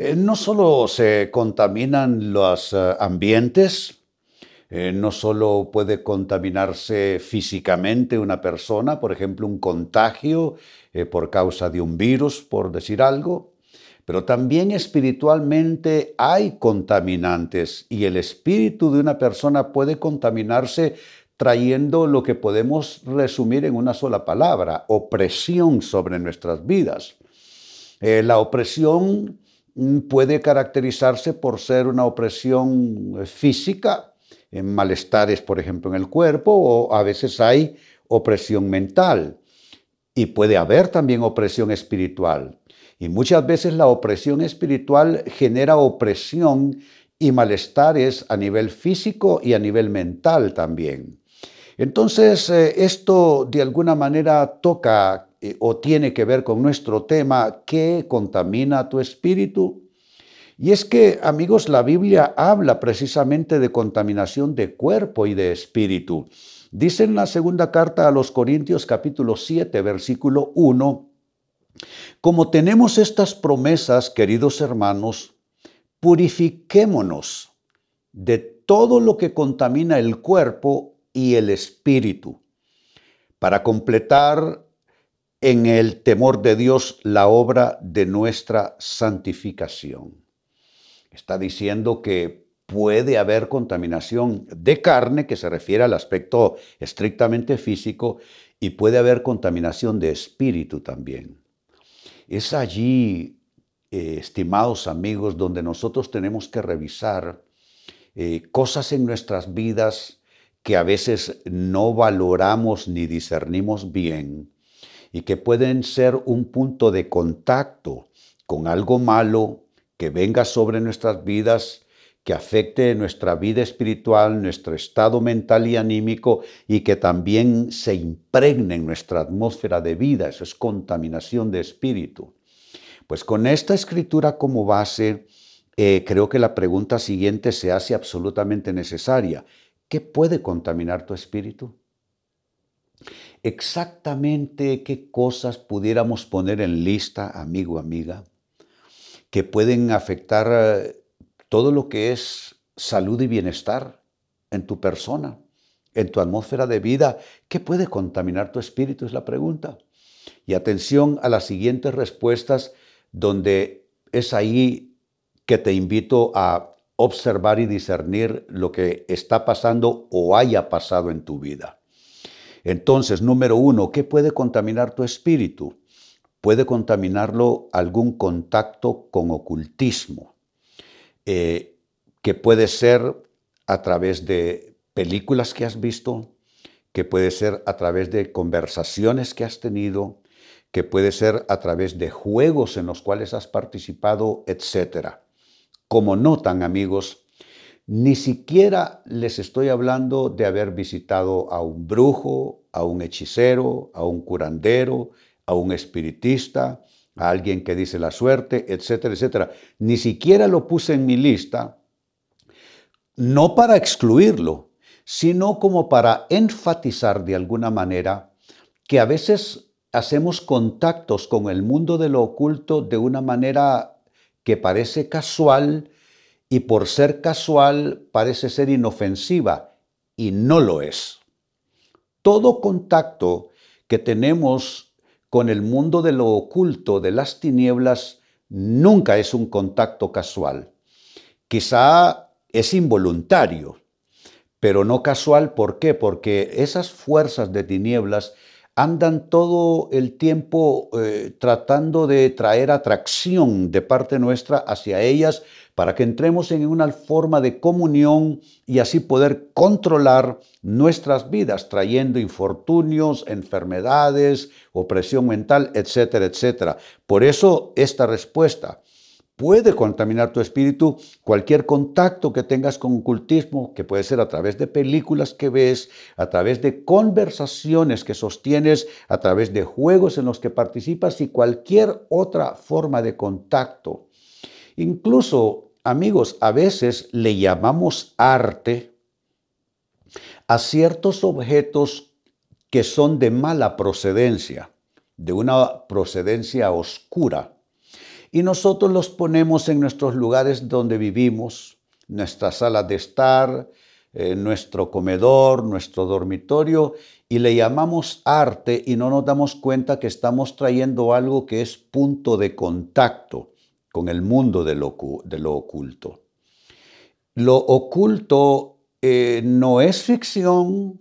Eh, no solo se contaminan los eh, ambientes, eh, no solo puede contaminarse físicamente una persona, por ejemplo, un contagio por causa de un virus, por decir algo, pero también espiritualmente hay contaminantes y el espíritu de una persona puede contaminarse trayendo lo que podemos resumir en una sola palabra, opresión sobre nuestras vidas. la opresión puede caracterizarse por ser una opresión eh, física, en malestares, por ejemplo, en el cuerpo, o a veces hay opresión mental. Y puede haber también opresión espiritual. Y muchas veces la opresión espiritual genera opresión y malestares a nivel físico y a nivel mental también. Entonces, eh, esto de alguna manera toca eh, o tiene que ver con nuestro tema, ¿qué contamina tu espíritu? Y es que, amigos, la Biblia habla precisamente de contaminación de cuerpo y de espíritu. Dice en la segunda carta a los Corintios capítulo 7, versículo 1, como tenemos estas promesas, queridos hermanos, purifiquémonos de todo lo que contamina el cuerpo y el espíritu, para completar en el temor de Dios la obra de nuestra santificación. Está diciendo que puede haber contaminación de carne, que se refiere al aspecto estrictamente físico, y puede haber contaminación de espíritu también. Es allí, eh, estimados amigos, donde nosotros tenemos que revisar eh, cosas en nuestras vidas que a veces no valoramos ni discernimos bien y que pueden ser un punto de contacto con algo malo que venga sobre nuestras vidas, que afecte nuestra vida espiritual, nuestro estado mental y anímico y que también se impregne en nuestra atmósfera de vida. Eso es contaminación de espíritu. Pues con esta escritura como base, eh, creo que la pregunta siguiente se hace absolutamente necesaria. ¿Qué puede contaminar tu espíritu? Exactamente qué cosas pudiéramos poner en lista, amigo, amiga, que pueden afectar eh, todo lo que es salud y bienestar en tu persona, en tu atmósfera de vida. ¿Qué puede contaminar tu espíritu? Es la pregunta. Y atención a las siguientes respuestas donde es ahí que te invito a observar y discernir lo que está pasando o haya pasado en tu vida. Entonces, número uno, ¿qué puede contaminar tu espíritu? Puede contaminarlo algún contacto con ocultismo, eh, que puede ser a través de películas que has visto, que puede ser a través de conversaciones que has tenido, que puede ser a través de juegos en los cuales has participado, etc. Como notan, amigos, ni siquiera les estoy hablando de haber visitado a un brujo, a un hechicero, a un curandero, a un espiritista, a alguien que dice la suerte, etcétera, etcétera. Ni siquiera lo puse en mi lista, no para excluirlo, sino como para enfatizar de alguna manera que a veces hacemos contactos con el mundo de lo oculto de una manera que parece casual, y por ser casual parece ser inofensiva y no lo es. Todo contacto que tenemos con el mundo de lo oculto, de las tinieblas, nunca es un contacto casual. Quizá es involuntario, pero no casual. ¿Por qué? Porque esas fuerzas de tinieblas andan todo el tiempo eh, tratando de traer atracción de parte nuestra hacia ellas para que entremos en una forma de comunión y así poder controlar nuestras vidas, trayendo infortunios, enfermedades, opresión mental, etcétera, etcétera. Por eso esta respuesta, puede contaminar tu espíritu cualquier contacto que tengas con ocultismo, que puede ser a través de películas que ves, a través de conversaciones que sostienes, a través de juegos en los que participas y cualquier otra forma de contacto. Incluso, amigos, a veces le llamamos arte a ciertos objetos que son de mala procedencia, de una procedencia oscura y nosotros los ponemos en nuestros lugares donde vivimos, nuestra sala de estar, eh, nuestro comedor, nuestro dormitorio, y le llamamos arte y no nos damos cuenta que estamos trayendo algo que es punto de contacto con el mundo de lo, de lo oculto. Lo oculto eh, no es ficción,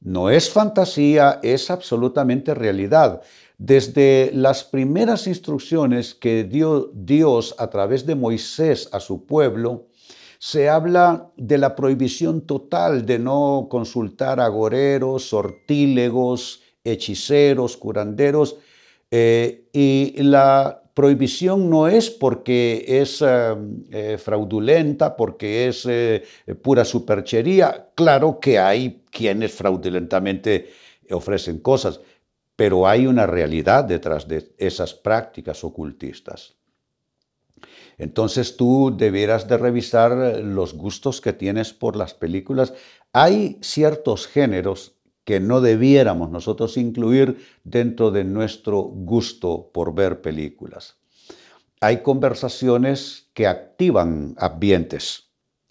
no es fantasía, es absolutamente realidad. Desde las primeras instrucciones que dio Dios a través de Moisés a su pueblo, se habla de la prohibición total de no consultar agoreros, sortílegos, hechiceros, curanderos, eh, y la prohibición no es porque es eh, eh, fraudulenta, porque es pura superchería. Claro que hay quienes fraudulentamente ofrecen cosas, pero hay una realidad detrás de esas prácticas ocultistas. Entonces tú debieras de revisar los gustos que tienes por las películas. Hay ciertos géneros que no debiéramos nosotros incluir dentro de nuestro gusto por ver películas. Hay conversaciones que activan ambientes,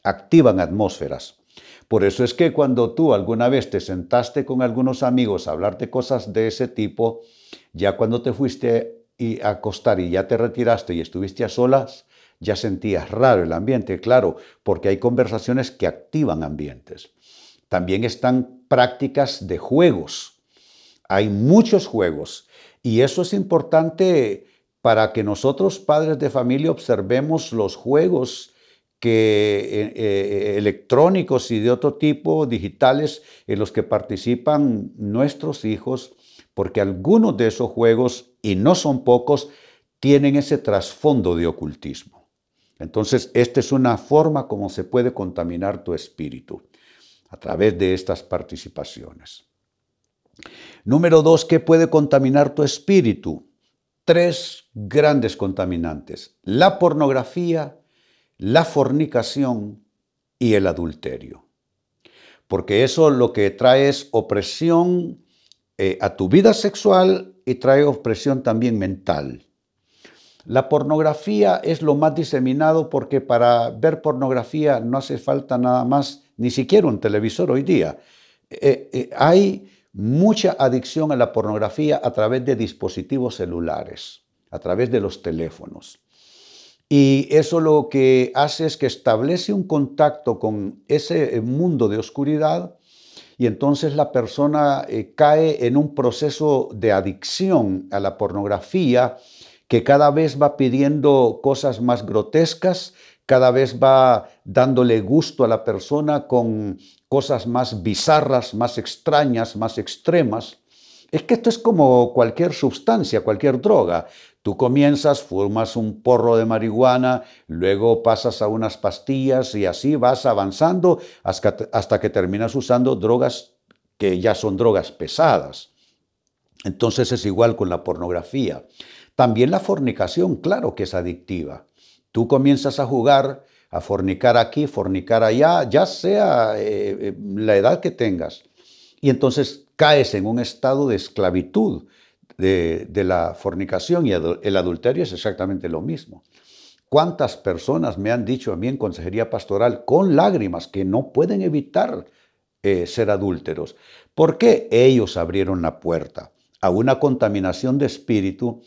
activan atmósferas. Por eso es que cuando tú alguna vez te sentaste con algunos amigos a hablar de cosas de ese tipo, ya cuando te fuiste a acostar y ya te retiraste y estuviste a solas, ya sentías raro el ambiente, claro, porque hay conversaciones que activan ambientes. También están prácticas de juegos. Hay muchos juegos y eso es importante para que nosotros, padres de familia, observemos los juegos que eh, eh, electrónicos y de otro tipo, digitales, en los que participan nuestros hijos, porque algunos de esos juegos, y no son pocos, tienen ese trasfondo de ocultismo. Entonces, esta es una forma como se puede contaminar tu espíritu, a través de estas participaciones. Número dos, ¿qué puede contaminar tu espíritu? Tres grandes contaminantes, la pornografía, la fornicación y el adulterio. Porque eso lo que trae es opresión eh, a tu vida sexual y trae opresión también mental. La pornografía es lo más diseminado porque para ver pornografía no hace falta nada más, ni siquiera un televisor hoy día. Eh, eh, hay mucha adicción a la pornografía a través de dispositivos celulares, a través de los teléfonos. Y eso lo que hace es que establece un contacto con ese eh, mundo de oscuridad y entonces la persona cae en un proceso de adicción a la pornografía que cada vez va pidiendo cosas más grotescas, cada vez va dándole gusto a la persona con cosas más bizarras, más extrañas, más extremas. Es que esto es como cualquier sustancia, cualquier droga. Tú comienzas, fumas un porro de marihuana, luego pasas a unas pastillas y así vas avanzando hasta, que terminas usando drogas que ya son drogas pesadas. Entonces es igual con la pornografía. También la fornicación, claro que es adictiva. Tú comienzas a jugar, a fornicar aquí, fornicar allá, ya sea eh, eh, la edad que tengas. Y entonces caes en un estado de esclavitud de, la fornicación y el adulterio es exactamente lo mismo. ¿Cuántas personas me han dicho a mí en consejería pastoral con lágrimas que no pueden evitar eh, ser adúlteros? Porque ellos abrieron la puerta a una contaminación de espíritu.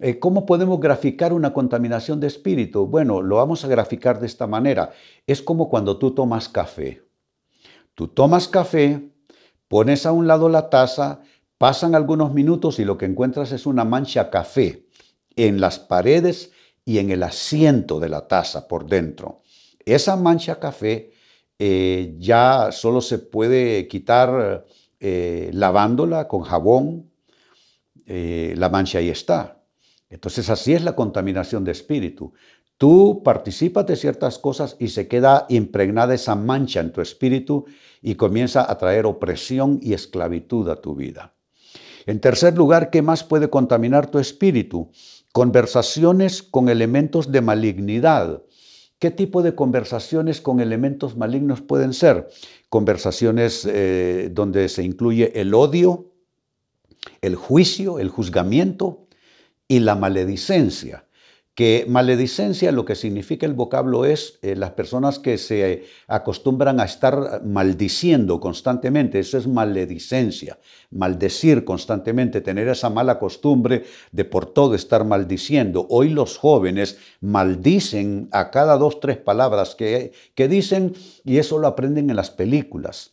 Eh, ¿Cómo podemos graficar una contaminación de espíritu? Bueno, lo vamos a graficar de esta manera. Es como cuando tú tomas café. Tú tomas café, pones a un lado la taza, Pasan algunos minutos y lo que encuentras es una mancha café en las paredes y en el asiento de la taza por dentro. Esa mancha café eh, ya solo se puede quitar eh, lavándola con jabón. La mancha ahí está. Entonces así es la contaminación de espíritu. Tú participas de ciertas cosas y se queda impregnada esa mancha en tu espíritu y comienza a traer opresión y esclavitud a tu vida. En tercer lugar, ¿qué más puede contaminar tu espíritu? Conversaciones con elementos de malignidad. ¿Qué tipo de conversaciones con elementos malignos pueden ser? Conversaciones eh, donde se incluye el odio, el juicio, el juzgamiento y la maledicencia que maledicencia lo que significa el vocablo es eh, las personas que se acostumbran a estar maldiciendo constantemente, eso es maledicencia, maldecir constantemente, tener esa mala costumbre de por todo estar maldiciendo. Hoy los jóvenes maldicen a cada dos, tres palabras que, que dicen y eso lo aprenden en las películas,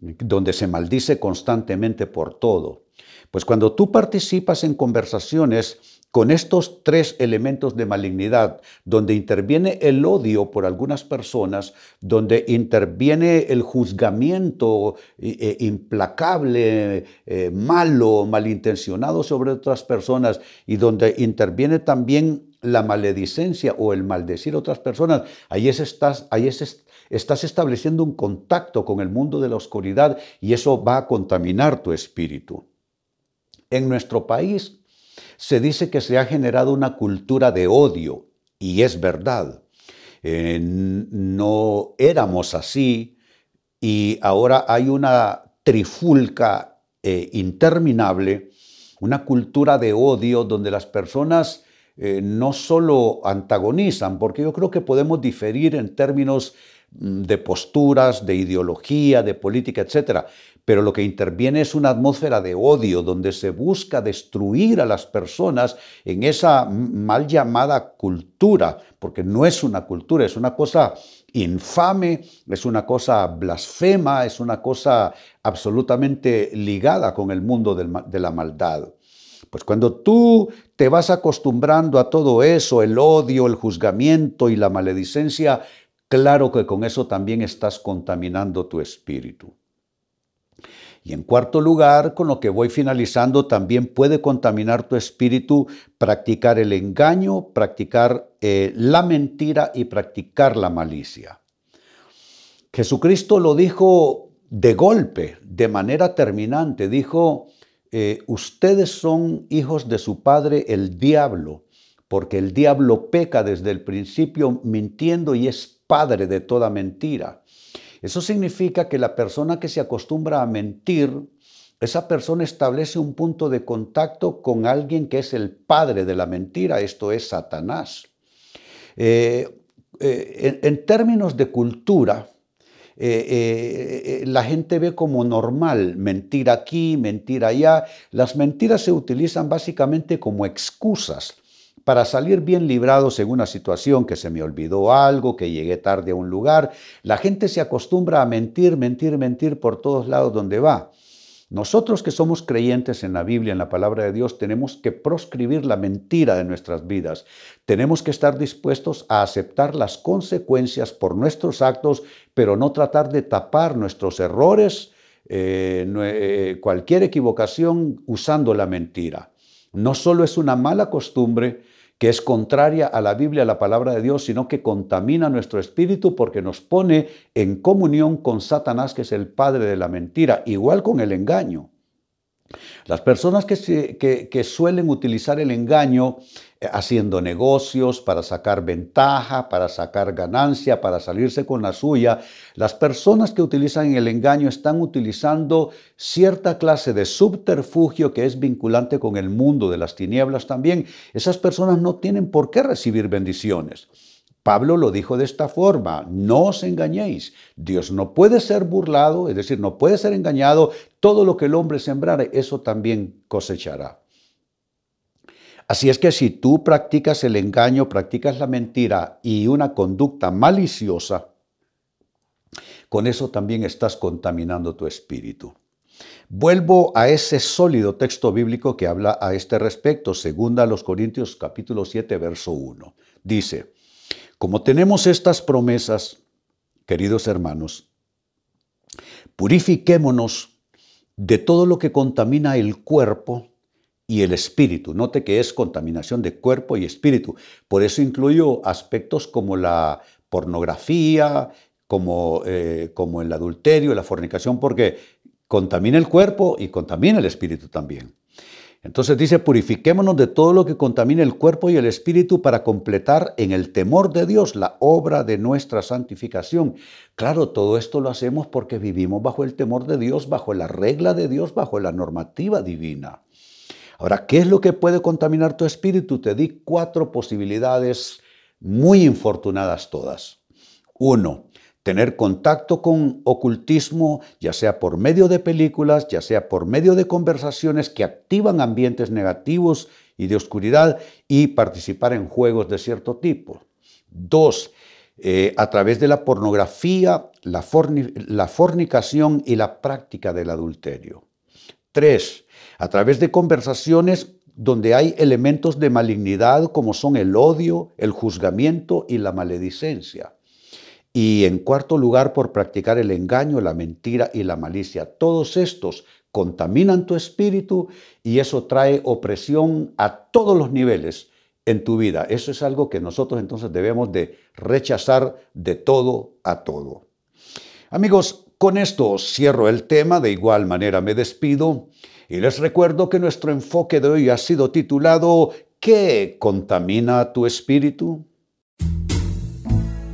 donde se maldice constantemente por todo. Pues cuando tú participas en conversaciones, con estos tres elementos de malignidad, donde interviene el odio por algunas personas, donde interviene el juzgamiento eh, eh, implacable, eh, malo, malintencionado sobre otras personas, y donde interviene también la maledicencia o el maldecir a otras personas, ahí, estás, ahí estás estableciendo un contacto con el mundo de la oscuridad y eso va a contaminar tu espíritu. En nuestro país se dice que se ha generado una cultura de odio, y es verdad. Eh, no éramos así y ahora hay una trifulca eh, interminable, una cultura de odio donde las personas eh, no solo antagonizan, porque yo creo que podemos diferir en términos mm, de posturas, de ideología, de política, etcétera, pero lo que interviene es una atmósfera de odio donde se busca destruir a las personas en esa mal llamada cultura, porque no es una cultura, es una cosa infame, es una cosa blasfema, es una cosa absolutamente ligada con el mundo de la maldad. Pues cuando tú te vas acostumbrando a todo eso, el odio, el juzgamiento y la maledicencia, claro que con eso también estás contaminando tu espíritu. Y en cuarto lugar, con lo que voy finalizando, también puede contaminar tu espíritu practicar el engaño, practicar eh, la mentira y practicar la malicia. Jesucristo lo dijo de golpe, de manera terminante. Dijo, eh, ustedes son hijos de su padre el diablo, porque el diablo peca desde el principio mintiendo y es padre de toda mentira. Eso significa que la persona que se acostumbra a mentir, esa persona establece un punto de contacto con alguien que es el padre de la mentira, esto es Satanás. Eh, eh, en, términos de cultura, eh, la gente ve como normal mentir aquí, mentir allá. Las mentiras se utilizan básicamente como excusas para salir bien librados en una situación que se me olvidó algo, que llegué tarde a un lugar. La gente se acostumbra a mentir, mentir, mentir por todos lados donde va. Nosotros que somos creyentes en la Biblia, en la palabra de Dios, tenemos que proscribir la mentira de nuestras vidas. Tenemos que estar dispuestos a aceptar las consecuencias por nuestros actos, pero no tratar de tapar nuestros errores, eh, eh, cualquier equivocación usando la mentira. No solo es una mala costumbre, que es contraria a la Biblia, a la palabra de Dios, sino que contamina nuestro espíritu porque nos pone en comunión con Satanás, que es el padre de la mentira, igual con el engaño. Las personas que, suelen utilizar el engaño eh, haciendo negocios para sacar ventaja, para sacar ganancia, para salirse con la suya, las personas que utilizan el engaño están utilizando cierta clase de subterfugio que es vinculante con el mundo de las tinieblas también. Esas personas no tienen por qué recibir bendiciones. Pablo lo dijo de esta forma, no os engañéis, Dios no puede ser burlado, es decir, no puede ser engañado, todo lo que el hombre sembrare, eso también cosechará. Así es que si tú practicas el engaño, practicas la mentira y una conducta maliciosa, con eso también estás contaminando tu espíritu. Vuelvo a ese sólido texto bíblico que habla a este respecto, segunda a los Corintios capítulo 7, verso 1. Dice, como tenemos estas promesas, queridos hermanos, purifiquémonos de todo lo que contamina el cuerpo y el espíritu. Note que es contaminación de cuerpo y espíritu. Por eso incluyo aspectos como la pornografía, como, eh, como el adulterio, la fornicación, porque contamina el cuerpo y contamina el espíritu también. Entonces dice, purifiquémonos de todo lo que contamine el cuerpo y el espíritu para completar en el temor de Dios la obra de nuestra santificación. Claro, todo esto lo hacemos porque vivimos bajo el temor de Dios, bajo la regla de Dios, bajo la normativa divina. Ahora, ¿qué es lo que puede contaminar tu espíritu? Te di cuatro posibilidades muy infortunadas todas. Uno, tener contacto con ocultismo, ya sea por medio de películas, ya sea por medio de conversaciones que activan ambientes negativos y de oscuridad y participar en juegos de cierto tipo. Dos, eh, a través de la pornografía, la, la fornicación y la práctica del adulterio. Tres, a través de conversaciones donde hay elementos de malignidad como son el odio, el juzgamiento y la maledicencia. Y en cuarto lugar, por practicar el engaño, la mentira y la malicia. Todos estos contaminan tu espíritu y eso trae opresión a todos los niveles en tu vida. Eso es algo que nosotros entonces debemos de rechazar de todo a todo. Amigos, con esto cierro el tema, de igual manera me despido y les recuerdo que nuestro enfoque de hoy ha sido titulado ¿Qué contamina tu espíritu?